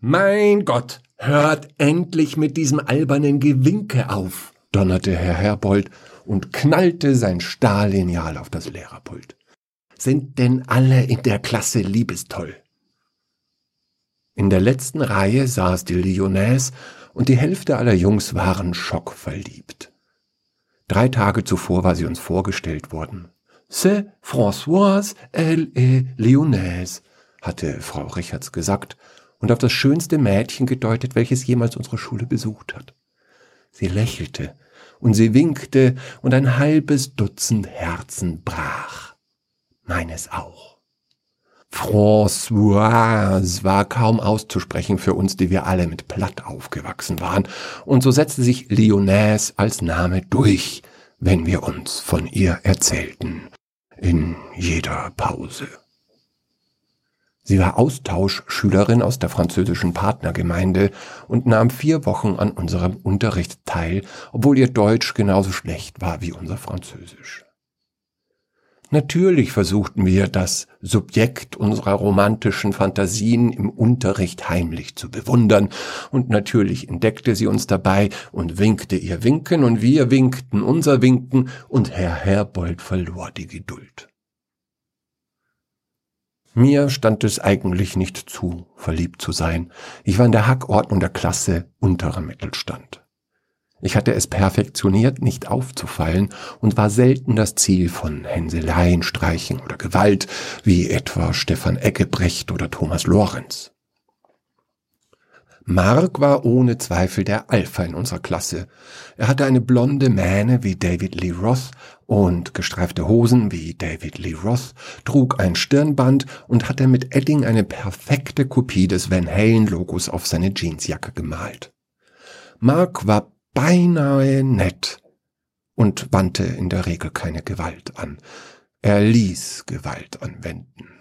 Mein Gott, hört endlich mit diesem albernen Gewinke auf, donnerte Herr Herbold und knallte sein Stahllineal auf das Lehrerpult. Sind denn alle in der Klasse liebestoll? In der letzten Reihe saß die Lyonnaise und die Hälfte aller Jungs waren schockverliebt. Drei Tage zuvor war sie uns vorgestellt worden. C'est Françoise, elle est Lyonnaise, hatte Frau Richards gesagt und auf das schönste Mädchen gedeutet, welches jemals unsere Schule besucht hat. Sie lächelte und sie winkte und ein halbes Dutzend Herzen brach. Meines auch. Françoise war kaum auszusprechen für uns, die wir alle mit Platt aufgewachsen waren, und so setzte sich Lyonnaise als Name durch, wenn wir uns von ihr erzählten, in jeder Pause. Sie war Austauschschülerin aus der französischen Partnergemeinde und nahm vier Wochen an unserem Unterricht teil, obwohl ihr Deutsch genauso schlecht war wie unser Französisch. Natürlich versuchten wir, das Subjekt unserer romantischen Fantasien im Unterricht heimlich zu bewundern, und natürlich entdeckte sie uns dabei und winkte ihr Winken, und wir winkten unser Winken, und Herr Herbold verlor die Geduld. Mir stand es eigentlich nicht zu, verliebt zu sein. Ich war in der Hackordnung der Klasse unterer Mittelstand. Ich hatte es perfektioniert, nicht aufzufallen und war selten das Ziel von Hänseleien, Streichen oder Gewalt, wie etwa Stefan Eggebrecht oder Thomas Lorenz. Mark war ohne Zweifel der Alpha in unserer Klasse. Er hatte eine blonde Mähne wie David Lee Roth und gestreifte Hosen wie David Lee Roth, trug ein Stirnband und hatte mit Edding eine perfekte Kopie des Van Halen Logos auf seine Jeansjacke gemalt. Mark war beinahe nett und wandte in der Regel keine Gewalt an. Er ließ Gewalt anwenden.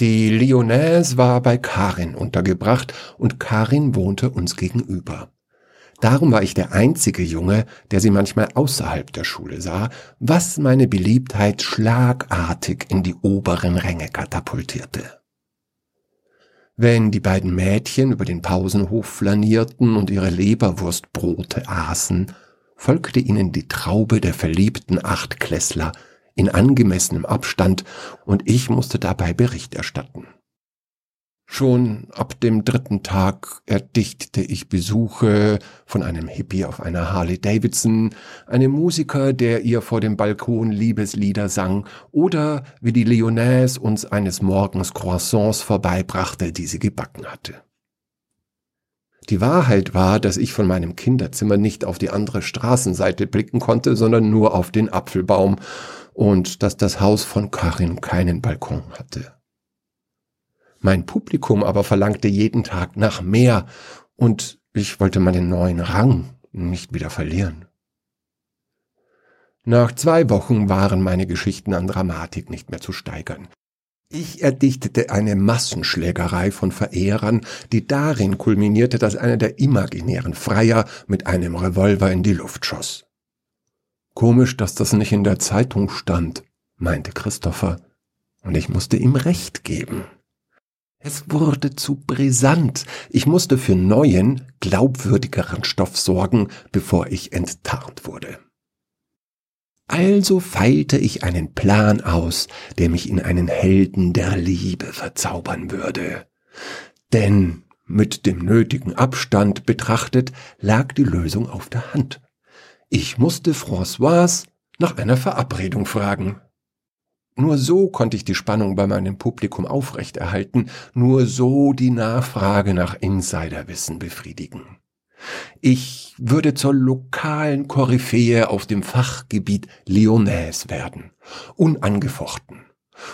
Die Lyonnaise war bei Karin untergebracht und Karin wohnte uns gegenüber. Darum war ich der einzige Junge, der sie manchmal außerhalb der Schule sah, was meine Beliebtheit schlagartig in die oberen Ränge katapultierte. Wenn die beiden Mädchen über den Pausenhof flanierten und ihre Leberwurstbrote aßen, folgte ihnen die Traube der verliebten Achtklässler in angemessenem Abstand, und ich musste dabei Bericht erstatten. Schon ab dem dritten Tag erdichtete ich Besuche von einem Hippie auf einer Harley Davidson, einem Musiker, der ihr vor dem Balkon Liebeslieder sang, oder wie die Lyonnaise uns eines Morgens Croissants vorbeibrachte, die sie gebacken hatte. Die Wahrheit war, dass ich von meinem Kinderzimmer nicht auf die andere Straßenseite blicken konnte, sondern nur auf den Apfelbaum, und dass das Haus von Karin keinen Balkon hatte. Mein Publikum aber verlangte jeden Tag nach mehr und ich wollte meinen neuen Rang nicht wieder verlieren. Nach zwei Wochen waren meine Geschichten an Dramatik nicht mehr zu steigern. Ich erdichtete eine Massenschlägerei von Verehrern, die darin kulminierte, dass einer der imaginären Freier mit einem Revolver in die Luft schoss. Komisch, dass das nicht in der Zeitung stand, meinte Christopher, und ich musste ihm recht geben. Es wurde zu brisant. Ich musste für neuen, glaubwürdigeren Stoff sorgen, bevor ich enttarnt wurde. Also feilte ich einen Plan aus, der mich in einen Helden der Liebe verzaubern würde. Denn mit dem nötigen Abstand betrachtet lag die Lösung auf der Hand. Ich musste Françoise nach einer Verabredung fragen. Nur so konnte ich die Spannung bei meinem Publikum aufrechterhalten, nur so die Nachfrage nach Insiderwissen befriedigen. Ich würde zur lokalen Koryphäe auf dem Fachgebiet Lyonnaise werden, unangefochten.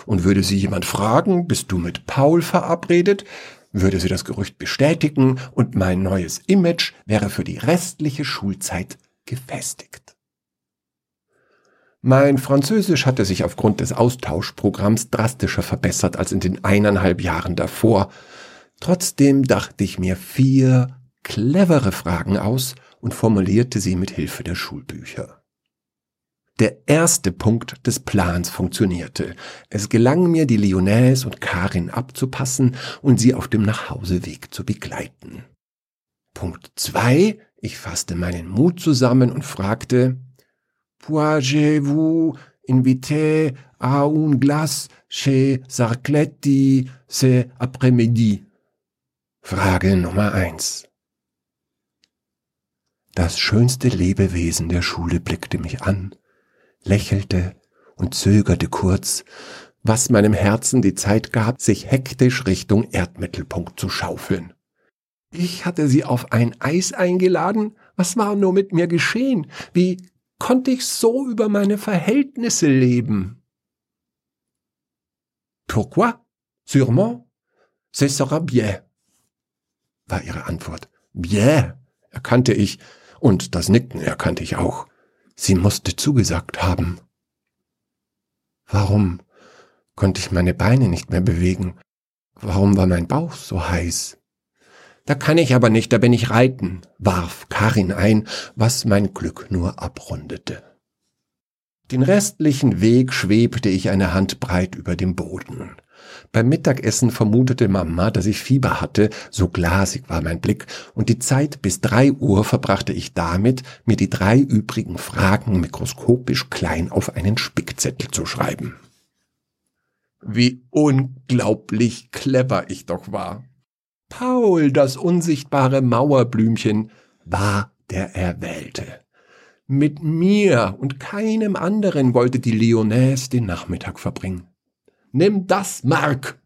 Und würde sie jemand fragen, bist du mit Paul verabredet, würde sie das Gerücht bestätigen und mein neues Image wäre für die restliche Schulzeit gefestigt. Mein Französisch hatte sich aufgrund des Austauschprogramms drastischer verbessert als in den eineinhalb Jahren davor. Trotzdem dachte ich mir vier clevere Fragen aus und formulierte sie mit Hilfe der Schulbücher. Der erste Punkt des Plans funktionierte. Es gelang mir, die Lyonnaise und Karin abzupassen und sie auf dem Nachhauseweg zu begleiten. Punkt zwei: Ich fasste meinen Mut zusammen und fragte, Pourriez-vous inviter à une glace chez Sarcletti ce après-midi? Frage Nummer eins. Das schönste Lebewesen der Schule blickte mich an, lächelte und zögerte kurz, was meinem Herzen die Zeit gab, sich hektisch Richtung Erdmittelpunkt zu schaufeln. Ich hatte sie auf ein Eis eingeladen. Was war nur mit mir geschehen? Wie konnte ich so über meine Verhältnisse leben? Pourquoi? Sûrement. Ce sera bien, war ihre Antwort. Bien, erkannte ich, und das Nicken erkannte ich auch. Sie musste zugesagt haben. Warum konnte ich meine Beine nicht mehr bewegen? Warum war mein Bauch so heiß? Da kann ich aber nicht, da bin ich reiten, warf Karin ein, was mein Glück nur abrundete. Den restlichen Weg schwebte ich eine Handbreit über dem Boden. Beim Mittagessen vermutete Mama, dass ich Fieber hatte, so glasig war mein Blick, und die Zeit bis drei Uhr verbrachte ich damit, mir die drei übrigen Fragen mikroskopisch klein auf einen Spickzettel zu schreiben. Wie unglaublich clever ich doch war. Paul, das unsichtbare Mauerblümchen, war der Erwählte. Mit mir und keinem anderen wollte die Lyonnaise den Nachmittag verbringen. Nimm das, Mark!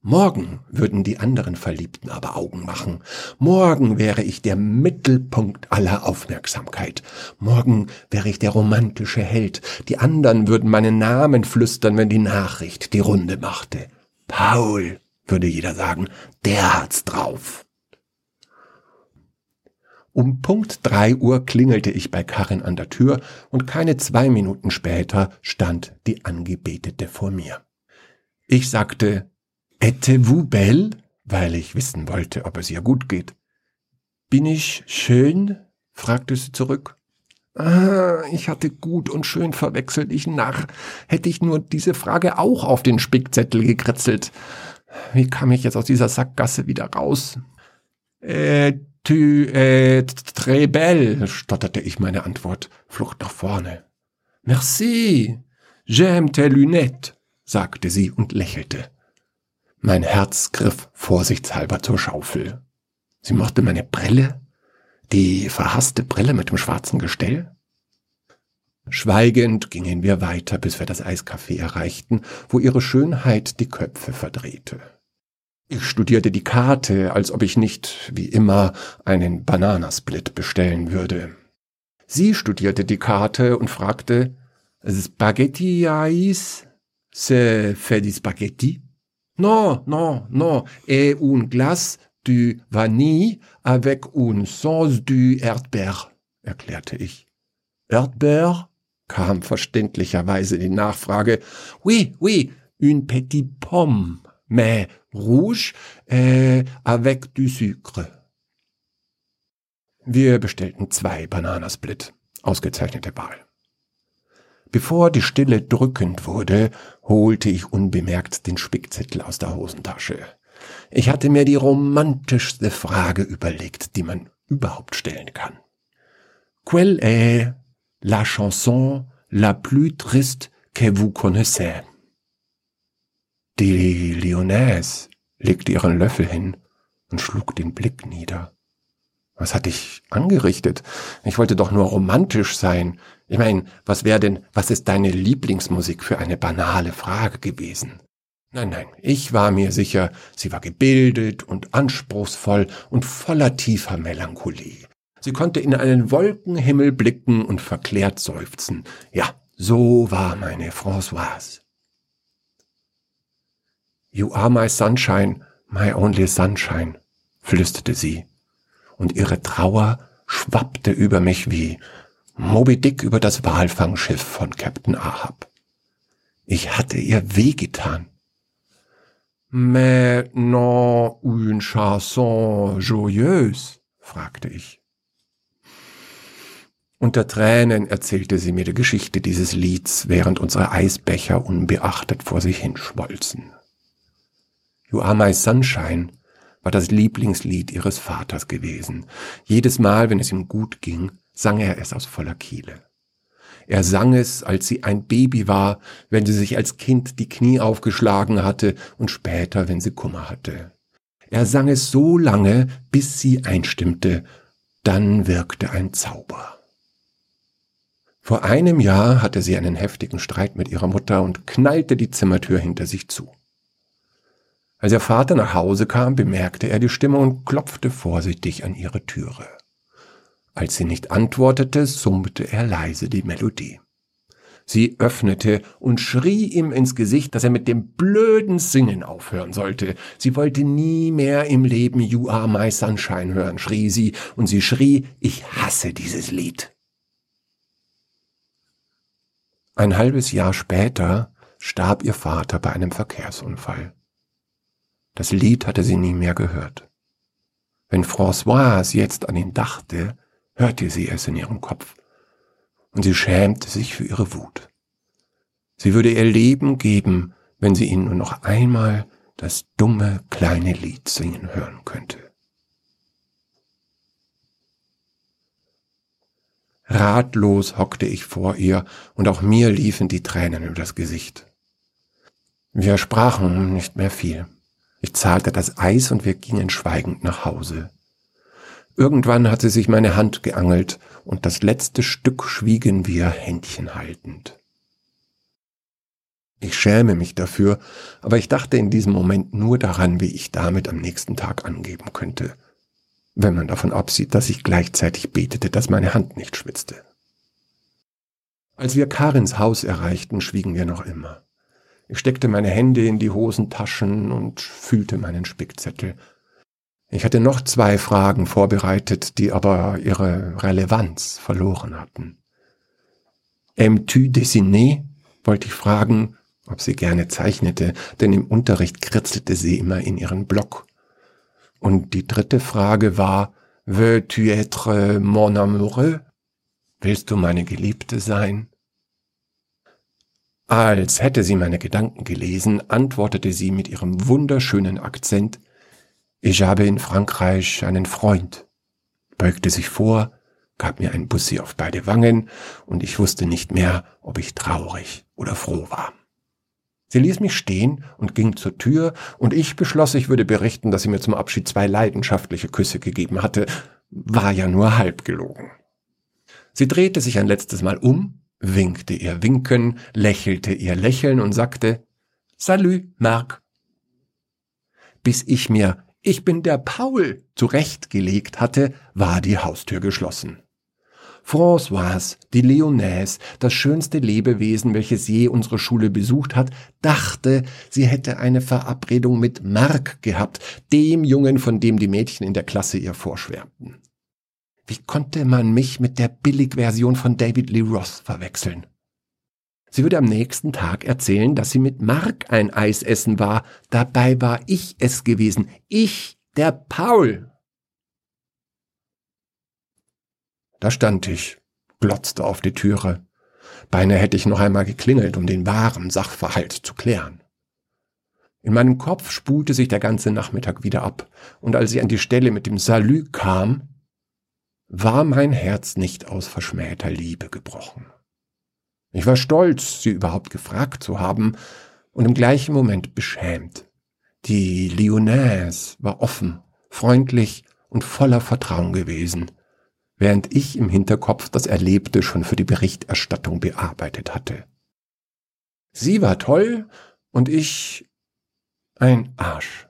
Morgen würden die anderen Verliebten aber Augen machen. Morgen wäre ich der Mittelpunkt aller Aufmerksamkeit. Morgen wäre ich der romantische Held. Die anderen würden meinen Namen flüstern, wenn die Nachricht die Runde machte. Paul! würde jeder sagen, der hat's drauf. Um Punkt drei Uhr klingelte ich bei Karin an der Tür und keine zwei Minuten später stand die Angebetete vor mir. Ich sagte, Êtes-vous belle? weil ich wissen wollte, ob es ihr gut geht. Bin ich schön? fragte sie zurück. Ah, ich hatte gut und schön verwechselt, ich Narr. Hätte ich nur diese Frage auch auf den Spickzettel gekritzelt. Wie kam ich jetzt aus dieser Sackgasse wieder raus? Äh, tu, äh, très belle, stotterte ich meine Antwort. Flucht nach vorne. Merci, j'aime tes lunettes, sagte sie und lächelte. Mein Herz griff vorsichtshalber zur Schaufel. Sie mochte meine Brille, die verhasste Brille mit dem schwarzen Gestell. Schweigend gingen wir weiter, bis wir das Eiscafé erreichten, wo ihre Schönheit die Köpfe verdrehte. Ich studierte die Karte, als ob ich nicht, wie immer, einen Bananasplit bestellen würde. Sie studierte die Karte und fragte, Spaghetti Ais? C'est fait du spaghetti? Non, non, non, et un glace du vanille avec une sauce du Erdbeer, erklärte ich. Erdbeer? kam verständlicherweise die Nachfrage. Oui, oui, une petite pomme, mais rouge äh, avec du sucre. Wir bestellten zwei Bananasplit. Ausgezeichnete Wahl. Bevor die Stille drückend wurde, holte ich unbemerkt den Spickzettel aus der Hosentasche. Ich hatte mir die romantischste Frage überlegt, die man überhaupt stellen kann. Quelle est la chanson la plus triste que vous connaissez? Die Lyonnaise legte ihren Löffel hin und schlug den Blick nieder. Was hatte ich angerichtet? Ich wollte doch nur romantisch sein. Ich meine, was wäre denn, was ist deine Lieblingsmusik für eine banale Frage gewesen? Nein, nein, ich war mir sicher, sie war gebildet und anspruchsvoll und voller tiefer Melancholie. Sie konnte in einen Wolkenhimmel blicken und verklärt seufzen. Ja, so war meine Françoise. You are my sunshine, my only sunshine, flüsterte sie, und ihre Trauer schwappte über mich wie Moby Dick über das Walfangschiff von Captain Ahab. Ich hatte ihr wehgetan. Mais non une chanson joyeuse? fragte ich. Unter Tränen erzählte sie mir die Geschichte dieses Lieds, während unsere Eisbecher unbeachtet vor sich hinschmolzen. You Are My Sunshine war das Lieblingslied ihres Vaters gewesen. Jedes Mal, wenn es ihm gut ging, sang er es aus voller Kehle. Er sang es, als sie ein Baby war, wenn sie sich als Kind die Knie aufgeschlagen hatte und später, wenn sie Kummer hatte. Er sang es so lange, bis sie einstimmte, dann wirkte ein Zauber. Vor einem Jahr hatte sie einen heftigen Streit mit ihrer Mutter und knallte die Zimmertür hinter sich zu. Als ihr Vater nach Hause kam, bemerkte er die Stimme und klopfte vorsichtig an ihre Türe. Als sie nicht antwortete, summte er leise die Melodie. Sie öffnete und schrie ihm ins Gesicht, dass er mit dem blöden Singen aufhören sollte. Sie wollte nie mehr im Leben You Are My Sunshine hören, schrie sie, und sie schrie, ich hasse dieses Lied. Ein halbes Jahr später starb ihr Vater bei einem Verkehrsunfall. Das Lied hatte sie nie mehr gehört. Wenn Françoise jetzt an ihn dachte, hörte sie es in ihrem Kopf, und sie schämte sich für ihre Wut. Sie würde ihr Leben geben, wenn sie ihn nur noch einmal das dumme kleine Lied singen hören könnte. Ratlos hockte ich vor ihr, und auch mir liefen die Tränen über das Gesicht. Wir sprachen nicht mehr viel. Ich zahlte das Eis und wir gingen schweigend nach Hause. Irgendwann hat sie sich meine Hand geangelt und das letzte Stück schwiegen wir Händchen haltend. Ich schäme mich dafür, aber ich dachte in diesem Moment nur daran, wie ich damit am nächsten Tag angeben könnte, wenn man davon absieht, dass ich gleichzeitig betete, dass meine Hand nicht schwitzte. Als wir Karins Haus erreichten, schwiegen wir noch immer. Ich steckte meine Hände in die Hosentaschen und fühlte meinen Spickzettel. Ich hatte noch zwei Fragen vorbereitet, die aber ihre Relevanz verloren hatten. Aimes-tu dessiner? wollte ich fragen, ob sie gerne zeichnete, denn im Unterricht kritzelte sie immer in ihren Block. Und die dritte Frage war, veux-tu être mon amoureux? Willst du meine Geliebte sein? Als hätte sie meine Gedanken gelesen, antwortete sie mit ihrem wunderschönen Akzent, ich habe in Frankreich einen Freund, beugte sich vor, gab mir ein Bussi auf beide Wangen, und ich wusste nicht mehr, ob ich traurig oder froh war. Sie ließ mich stehen und ging zur Tür, und ich beschloss, ich würde berichten, dass sie mir zum Abschied zwei leidenschaftliche Küsse gegeben hatte, war ja nur halb gelogen. Sie drehte sich ein letztes Mal um, winkte ihr Winken, lächelte ihr Lächeln und sagte Salü, Marc. Bis ich mir Ich bin der Paul zurechtgelegt hatte, war die Haustür geschlossen. Françoise, die Leonaise, das schönste Lebewesen, welches je unsere Schule besucht hat, dachte, sie hätte eine Verabredung mit Marc gehabt, dem Jungen, von dem die Mädchen in der Klasse ihr vorschwärmten. Wie konnte man mich mit der Billigversion von David Lee Roth verwechseln? Sie würde am nächsten Tag erzählen, dass sie mit Mark ein Eis essen war. Dabei war ich es gewesen. Ich, der Paul. Da stand ich, glotzte auf die Türe. Beinahe hätte ich noch einmal geklingelt, um den wahren Sachverhalt zu klären. In meinem Kopf spulte sich der ganze Nachmittag wieder ab, und als ich an die Stelle mit dem Salü kam, war mein Herz nicht aus verschmähter Liebe gebrochen. Ich war stolz, sie überhaupt gefragt zu haben, und im gleichen Moment beschämt. Die Lyonnaise war offen, freundlich und voller Vertrauen gewesen, während ich im Hinterkopf das Erlebte schon für die Berichterstattung bearbeitet hatte. Sie war toll und ich ein Arsch.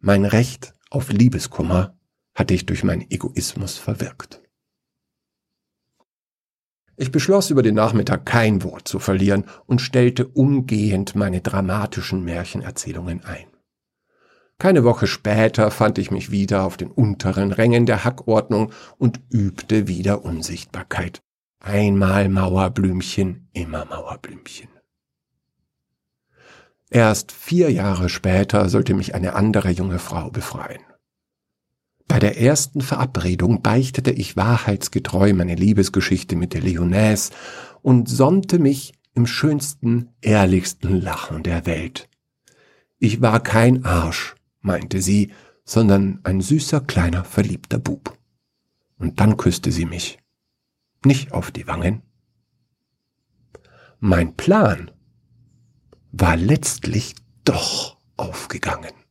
Mein Recht auf Liebeskummer hatte ich durch meinen Egoismus verwirkt. Ich beschloss über den Nachmittag kein Wort zu verlieren und stellte umgehend meine dramatischen Märchenerzählungen ein. Keine Woche später fand ich mich wieder auf den unteren Rängen der Hackordnung und übte wieder Unsichtbarkeit. Einmal Mauerblümchen, immer Mauerblümchen. Erst vier Jahre später sollte mich eine andere junge Frau befreien. Bei der ersten Verabredung beichtete ich wahrheitsgetreu meine Liebesgeschichte mit der Lyonnaise und sonnte mich im schönsten, ehrlichsten Lachen der Welt. Ich war kein Arsch, meinte sie, sondern ein süßer, kleiner, verliebter Bub. Und dann küsste sie mich. Nicht auf die Wangen. Mein Plan war letztlich doch aufgegangen.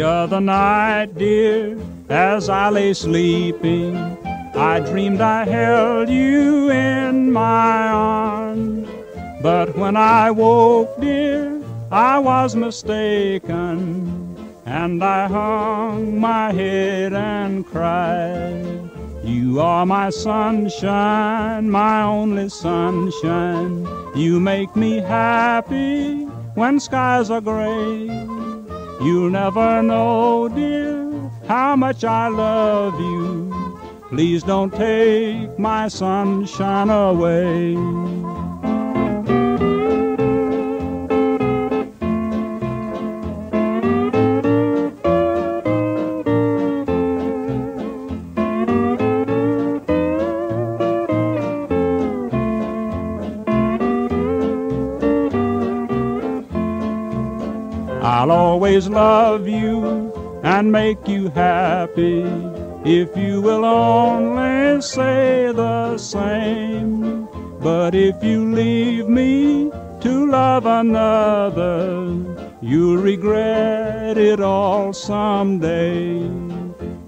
The other night, dear, as I lay sleeping, I dreamed I held you in my arms. But when I woke, dear, I was mistaken, and I hung my head and cried. You are my sunshine, my only sunshine. You make me happy when skies are gray. You'll never know, dear, how much I love you. Please don't take my sunshine away. I'll always love you and make you happy if you will only say the same. But if you leave me to love another, you'll regret it all someday.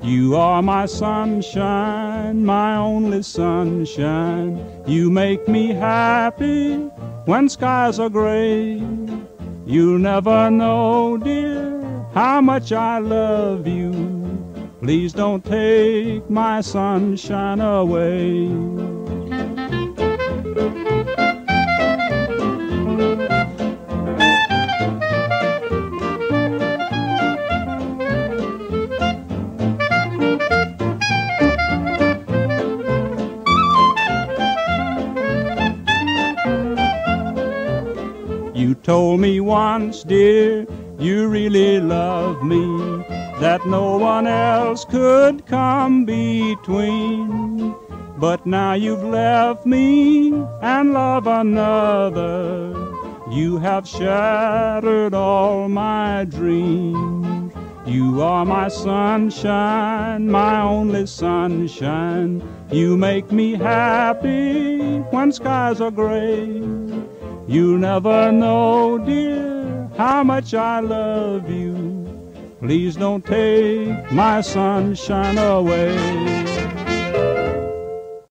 You are my sunshine, my only sunshine. You make me happy when skies are gray. You'll never know, dear, how much I love you. Please don't take my sunshine away. Told me once, dear, you really love me, that no one else could come between. But now you've left me and love another. You have shattered all my dreams. You are my sunshine, my only sunshine. You make me happy when skies are gray. You'll never know, dear, how much I love you. Please don't take my sunshine away.